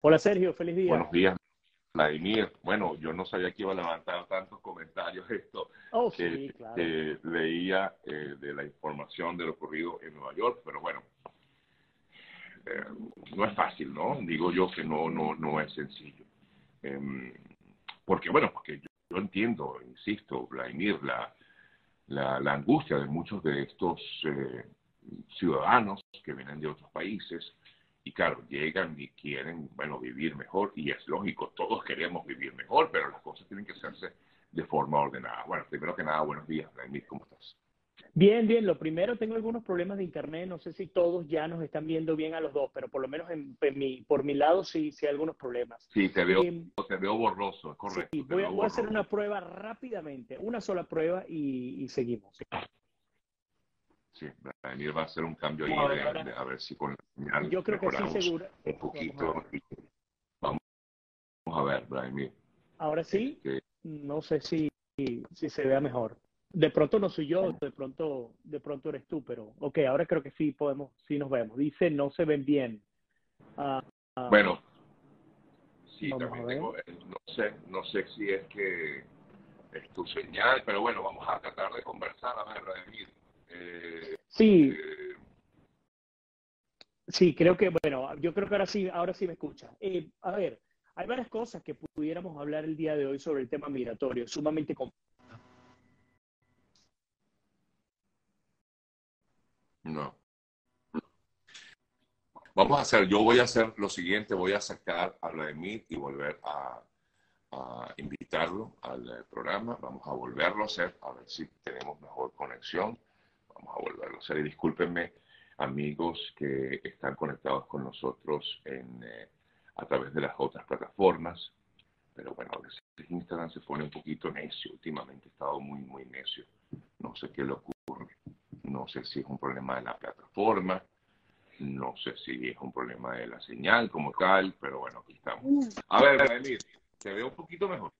Hola Sergio, feliz día. Buenos días, Vladimir. Bueno, yo no sabía que iba a levantar tantos comentarios esto. Oh, que, sí, claro. que leía eh, de la información de lo ocurrido en Nueva York, pero bueno, eh, no es fácil, ¿no? Digo yo que no, no, no es sencillo. Em, porque, bueno, porque yo, yo entiendo, insisto, Vladimir, la, la, la angustia de muchos de estos eh, ciudadanos que vienen de otros países y claro, llegan y quieren, bueno, vivir mejor y es lógico, todos queremos vivir mejor, pero las cosas tienen que hacerse de forma ordenada. Bueno, primero que nada, buenos días, Vladimir, ¿cómo estás? Bien, bien. Lo primero, tengo algunos problemas de internet. No sé si todos ya nos están viendo bien a los dos, pero por lo menos en, en mi, por mi lado sí, sí hay algunos problemas. Sí, te veo, Eh, te veo borroso, es correcto. Sí, voy, a, hacer una prueba rápidamente, una sola prueba y, y seguimos. Sí, Vladimir va a hacer un cambio ahí, No, a ver, de- ahora- de- a ver si con la señal Yo creo que sí, seguro. un poquito. Vamos, vamos a ver, Vladimir. Ahora sí, Este, no sé si, si se vea mejor. De pronto no soy yo, de pronto, de pronto eres tú, pero ok, ahora creo que sí podemos, sí nos vemos. Dice, no se ven bien. Ah, ah, Bueno, sí, Vamos también tengo, eh, no sé, no sé si es que es tu señal, pero bueno, vamos a tratar de conversar, a ver, Vladimir. Eh, sí, eh, Sí, creo que, bueno, yo creo que ahora sí, ahora sí me escucha. Eh, a ver, hay varias cosas que pudiéramos hablar el día de hoy sobre el tema migratorio, sumamente complejo. no. Vamos a hacer, yo voy a hacer lo siguiente, voy a sacar a Vladimir y volver a, a invitarlo al eh, programa. Vamos a volverlo a hacer, a ver si tenemos mejor conexión. Vamos a volverlo a hacer. Y discúlpenme, amigos que están conectados con nosotros en, eh, a través de las otras plataformas. Pero bueno, a veces Instagram se pone un poquito necio. Últimamente he estado muy, muy necio. No sé qué le ocurre. No sé si es un problema de la plataforma. No sé si es un problema de la señal como tal, pero bueno, aquí estamos. A ver, Vladimir, te veo un poquito mejor.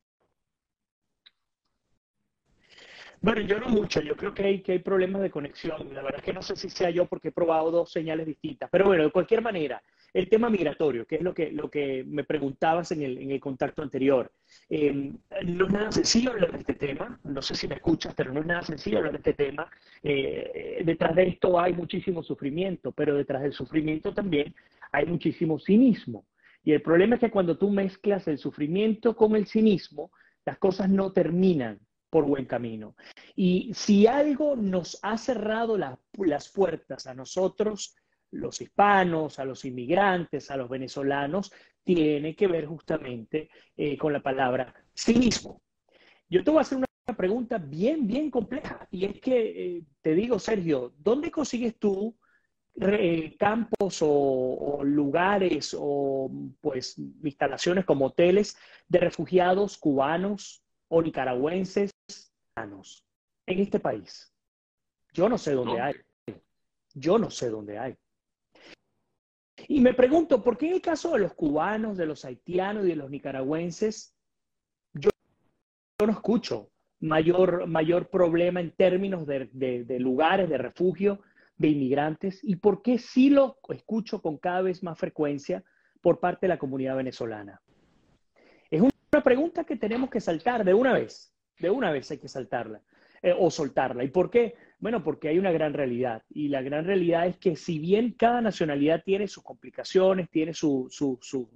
Bueno, yo no mucho, yo creo que hay, que hay problemas de conexión. La verdad es que no sé si sea yo porque he probado dos señales distintas. Pero bueno, de cualquier manera, el tema migratorio, que es lo que, lo que me preguntabas en el, en el contacto anterior. Eh, no es nada sencillo hablar de este tema, no sé si me escuchas, pero no es nada sencillo hablar de este tema. Eh, detrás de esto hay muchísimo sufrimiento, pero detrás del sufrimiento también hay muchísimo cinismo. Y el problema es que cuando tú mezclas el sufrimiento con el cinismo, las cosas no terminan por buen camino. Y si algo nos ha cerrado la- las puertas a nosotros, los hispanos, a los inmigrantes, a los venezolanos, tiene que ver justamente eh, con la palabra cinismo. Yo te voy a hacer una pregunta bien, bien compleja. Y es que, eh, te digo, Sergio, ¿dónde consigues tú eh, campos o, o lugares o pues instalaciones como hoteles de refugiados cubanos o nicaragüenses en este país? Yo no sé dónde hay. Yo no sé dónde hay. Y me pregunto, ¿por qué en el caso de los cubanos, de los haitianos y de los nicaragüenses, yo, yo no escucho mayor, mayor problema en términos de, de- de lugares de refugio de inmigrantes? ¿Y por qué sí lo escucho con cada vez más frecuencia por parte de la comunidad venezolana? Una pregunta que tenemos que saltar de una vez, de una vez hay que saltarla eh, o soltarla. ¿Y por qué? Bueno, porque hay una gran realidad. Y la gran realidad es que si bien cada nacionalidad tiene sus complicaciones, tiene su, su, su,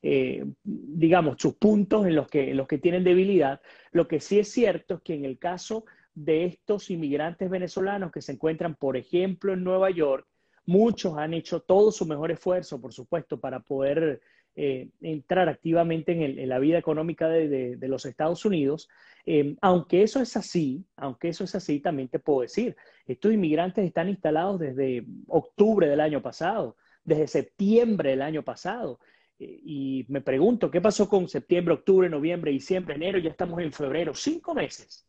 eh, digamos, sus puntos en los, que, en los que tienen debilidad, lo que sí es cierto es que en el caso de estos inmigrantes venezolanos que se encuentran, por ejemplo, en Nueva York, muchos han hecho todo su mejor esfuerzo, por supuesto, para poder eh, entrar activamente en, la vida económica de los Estados Unidos. Eh, aunque eso es así, aunque eso es así, también te puedo decir, estos inmigrantes están instalados desde octubre del año pasado, desde septiembre del año pasado. Eh, y me pregunto, ¿qué pasó con septiembre, octubre, noviembre, diciembre, enero? Ya estamos en febrero, cinco meses.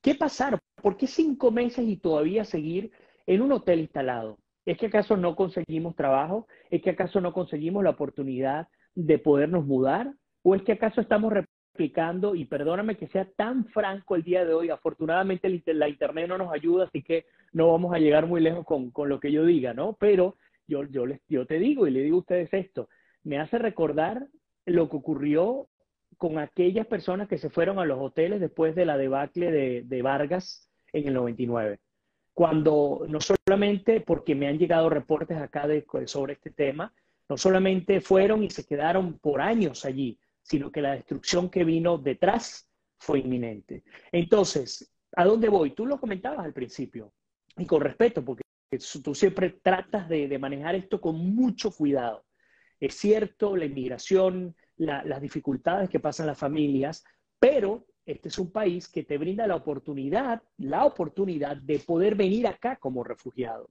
¿Qué pasaron? ¿Por qué cinco meses y todavía seguir en un hotel instalado? ¿Es que acaso no conseguimos trabajo? ¿Es que acaso no conseguimos la oportunidad de podernos mudar? ¿O es que acaso estamos replicando, y perdóname que sea tan franco el día de hoy, afortunadamente la internet no nos ayuda, así que no vamos a llegar muy lejos con, con lo que yo diga, ¿no? Pero yo, yo, les, yo te digo y le digo a ustedes esto, me hace recordar lo que ocurrió con aquellas personas que se fueron a los hoteles después de la debacle de, de Vargas en el 99 cuando no solamente, porque me han llegado reportes acá de, sobre este tema, no solamente fueron y se quedaron por años allí, sino que la destrucción que vino detrás fue inminente. Entonces, ¿a dónde voy? Tú lo comentabas al principio, y con respeto, porque tú siempre tratas de, manejar esto con mucho cuidado. Es cierto, la inmigración, las dificultades que pasan las familias, pero este es un país que te brinda la oportunidad, la oportunidad de poder venir acá como refugiado.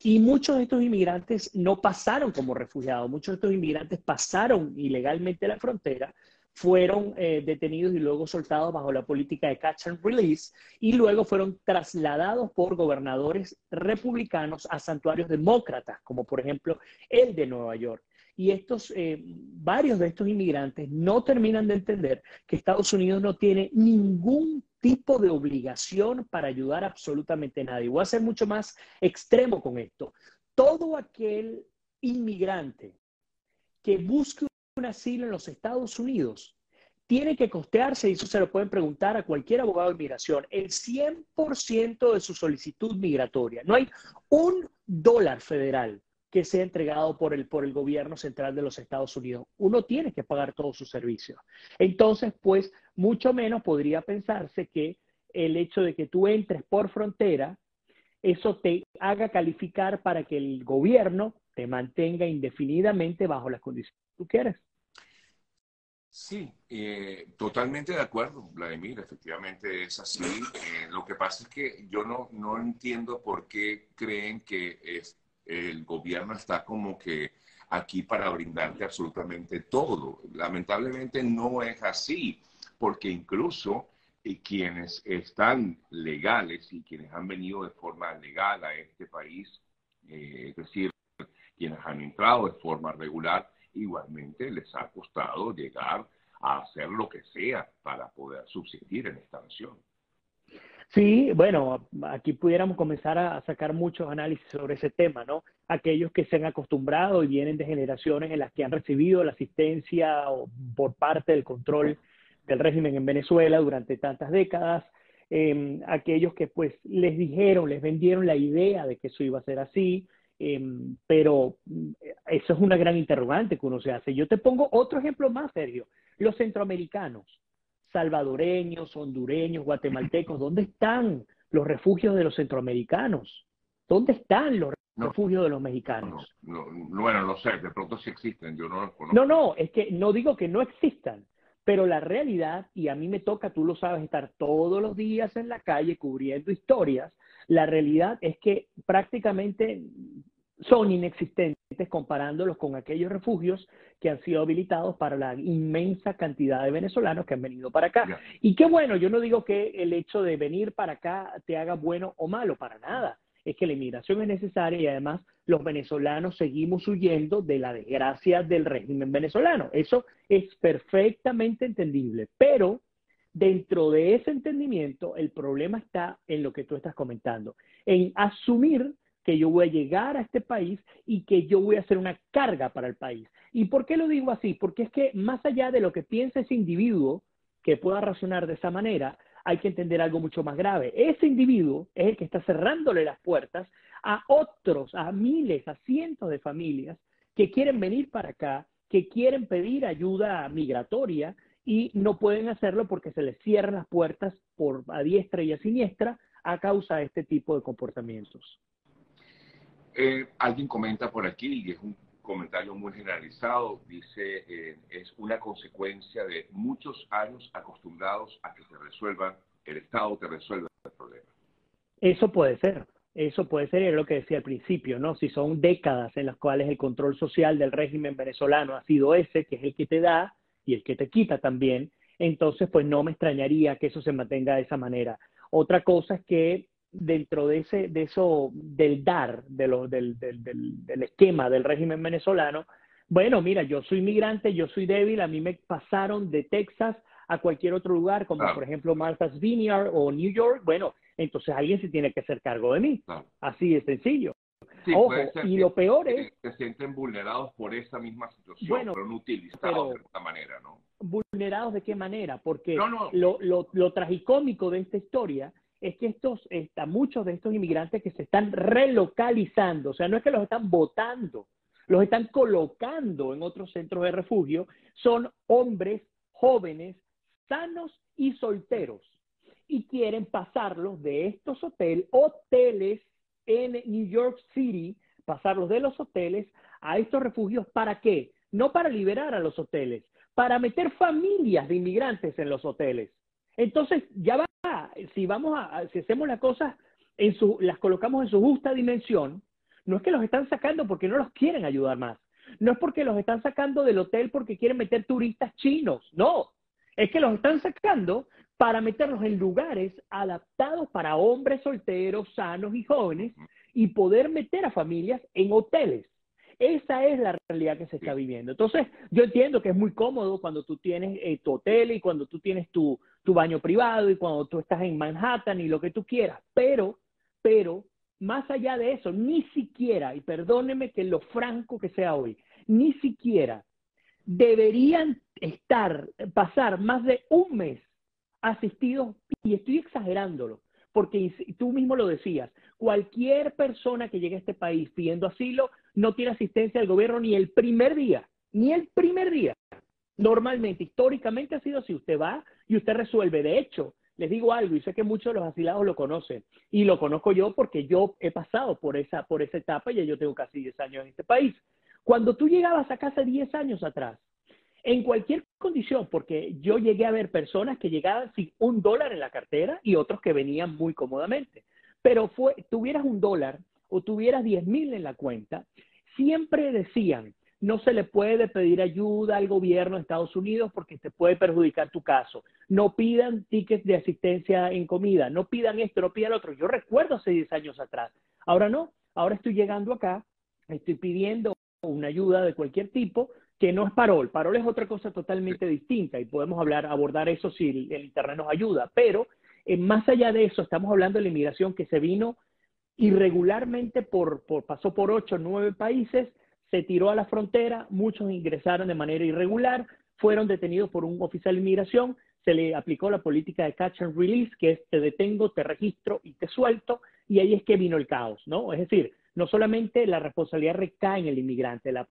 Y muchos de estos inmigrantes no pasaron como refugiados, muchos de estos inmigrantes pasaron ilegalmente la frontera, fueron eh, detenidos y luego soltados bajo la política de catch and release y luego fueron trasladados por gobernadores republicanos a santuarios demócratas, como por ejemplo el de Nueva York. Y estos, eh, varios de estos inmigrantes no terminan de entender que Estados Unidos no tiene ningún tipo de obligación para ayudar absolutamente a nadie. Voy a ser mucho más extremo con esto. Todo aquel inmigrante que busque un asilo en los Estados Unidos tiene que costearse, y eso se lo pueden preguntar a cualquier abogado de inmigración, el 100% de su solicitud migratoria. No hay un dólar federal que sea entregado por el, por el gobierno central de los Estados Unidos. Uno tiene que pagar todos sus servicios. Entonces, pues, mucho menos podría pensarse que el hecho de que tú entres por frontera, eso te haga calificar para que el gobierno te mantenga indefinidamente bajo las condiciones que tú quieres. Sí, eh, totalmente de acuerdo, Vladimir, efectivamente es así. Eh, lo que pasa es que yo no, no entiendo por qué creen que es, el gobierno está como que aquí para brindarte absolutamente todo. Lamentablemente no es así, porque incluso eh, quienes están legales y quienes han venido de forma legal a este país, eh, es decir, quienes han entrado de forma regular, igualmente les ha costado llegar a hacer lo que sea para poder subsistir en esta nación. Sí, bueno, aquí pudiéramos comenzar a sacar muchos análisis sobre ese tema, ¿no? Aquellos que se han acostumbrado y vienen de generaciones en las que han recibido la asistencia por parte del control del régimen en Venezuela durante tantas décadas, em, aquellos que pues les dijeron, les vendieron la idea de que eso iba a ser así, em, pero mm, eso es una gran interrogante que uno se hace. Yo te pongo otro ejemplo más, Sergio, los centroamericanos salvadoreños, hondureños, guatemaltecos, ¿dónde están los refugios de los centroamericanos? ¿Dónde están los refugios de los mexicanos? No, bueno, no sé, de pronto sí existen, yo no los conozco. No, no, es que no digo que no existan, pero la realidad, y a mí me toca, tú lo sabes, estar todos los días en la calle cubriendo historias, la realidad es que prácticamente son inexistentes comparándolos con aquellos refugios que han sido habilitados para la inmensa cantidad de venezolanos que han venido para acá. Y qué bueno, yo no digo que el hecho de venir para acá te haga bueno o malo, para nada. Es que la inmigración es necesaria y además los venezolanos seguimos huyendo de la desgracia del régimen venezolano. Eso es perfectamente entendible, pero dentro de ese entendimiento el problema está en lo que tú estás comentando, en asumir que yo voy a llegar a este país y que yo voy a ser una carga para el país. ¿Y por qué lo digo así? Porque es que más allá de lo que piensa ese individuo que pueda razonar de esa manera, hay que entender algo mucho más grave. Ese individuo es el que está cerrándole las puertas a otros, a miles, a cientos de familias que quieren venir para acá, que quieren pedir ayuda migratoria y no pueden hacerlo porque se les cierran las puertas por a diestra y a siniestra a causa de este tipo de comportamientos. Eh, alguien comenta por aquí, y es un comentario muy generalizado, dice, eh, es una consecuencia de muchos años acostumbrados a que se resuelva, el Estado te resuelva el problema. Eso puede ser, eso puede ser, es lo que decía al principio, ¿no? Si son décadas en las cuales el control social del régimen venezolano ha sido ese, que es el que te da y el que te quita también, entonces pues no me extrañaría que eso se mantenga de esa manera. Otra cosa es que dentro de ese, de eso, del dar, de lo, del, del, del, esquema del régimen venezolano, bueno, mira, yo soy migrante, yo soy débil, a mí me pasaron de Texas a cualquier otro lugar, como por ejemplo Martha's Vineyard o New York, bueno, entonces alguien se tiene que hacer cargo de mí. Así de sencillo. Ojo, y lo peor es... se sienten vulnerados por esa misma situación, pero no utilizados de esta manera, ¿no? ¿Vulnerados de qué manera? Porque Lo, lo, lo tragicómico de esta historia es que estos, muchos de estos inmigrantes que se están relocalizando, o sea, no es que los están votando, los están colocando en otros centros de refugio, son hombres jóvenes, sanos y solteros, y quieren pasarlos de estos hoteles, hoteles en New York City, pasarlos de los hoteles a estos refugios, ¿para qué? No para liberar a los hoteles, para meter familias de inmigrantes en los hoteles. Entonces, ya va, si vamos a, si hacemos las cosas, en su, las colocamos en su justa dimensión, no es que los están sacando porque no los quieren ayudar más. No es porque los están sacando del hotel porque quieren meter turistas chinos. No, es que los están sacando para meterlos en lugares adaptados para hombres solteros, sanos y jóvenes y poder meter a familias en hoteles. Esa es la realidad que se está viviendo. Entonces, yo entiendo que es muy cómodo cuando tú tienes eh, tu hotel y cuando tú tienes tu, tu baño privado y cuando tú estás en Manhattan y lo que tú quieras, pero, pero, más allá de eso, ni siquiera, y perdóneme que lo franco que sea hoy, ni siquiera deberían estar, pasar más de un mes asistidos, y estoy exagerándolo, porque tú mismo lo decías, cualquier persona que llegue a este país pidiendo asilo no tiene asistencia del gobierno ni el primer día, ni el primer día. Normalmente, históricamente ha sido así, usted va y usted resuelve. De hecho, les digo algo, y sé que muchos de los asilados lo conocen, y lo conozco yo porque yo he pasado por esa, por esa etapa, y yo tengo casi 10 años en este país. Cuando tú llegabas a casa 10 años atrás, en cualquier condición, porque yo llegué a ver personas que llegaban sin un dólar en la cartera y otros que venían muy cómodamente. Pero fue, tuvieras un dólar o tuvieras 10 mil en la cuenta, siempre decían, no se le puede pedir ayuda al gobierno de Estados Unidos porque te puede perjudicar tu caso. No pidan tickets de asistencia en comida, no pidan esto, no pidan otro. Yo recuerdo hace 10 años atrás. Ahora no, ahora estoy llegando acá, estoy pidiendo una ayuda de cualquier tipo, que no es parol. Parol es otra cosa totalmente distinta y podemos hablar, abordar eso si el, Internet nos ayuda. Pero eh, más allá de eso, estamos hablando de la inmigración que se vino irregularmente por, por, pasó por ocho nueve países, se tiró a la frontera, muchos ingresaron de manera irregular, fueron detenidos por un oficial de inmigración, se le aplicó la política de catch and release, que es te detengo, te registro y te suelto, y ahí es que vino el caos, ¿no? Es decir, no solamente la responsabilidad recae en el inmigrante, la,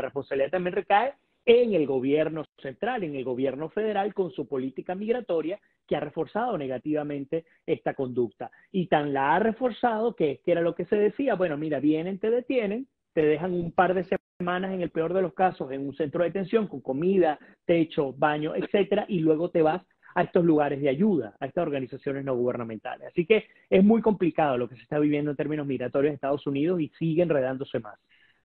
responsabilidad también recae en el gobierno central, en el gobierno federal, con su política migratoria que ha reforzado negativamente esta conducta. Y tan la ha reforzado que, que era lo que se decía, bueno, mira, vienen, te detienen, te dejan un par de semanas, en el peor de los casos, en un centro de detención con comida, techo, baño, etcétera, y luego te vas a estos lugares de ayuda, a estas organizaciones no gubernamentales. Así que es muy complicado lo que se está viviendo en términos migratorios en Estados Unidos y sigue enredándose más.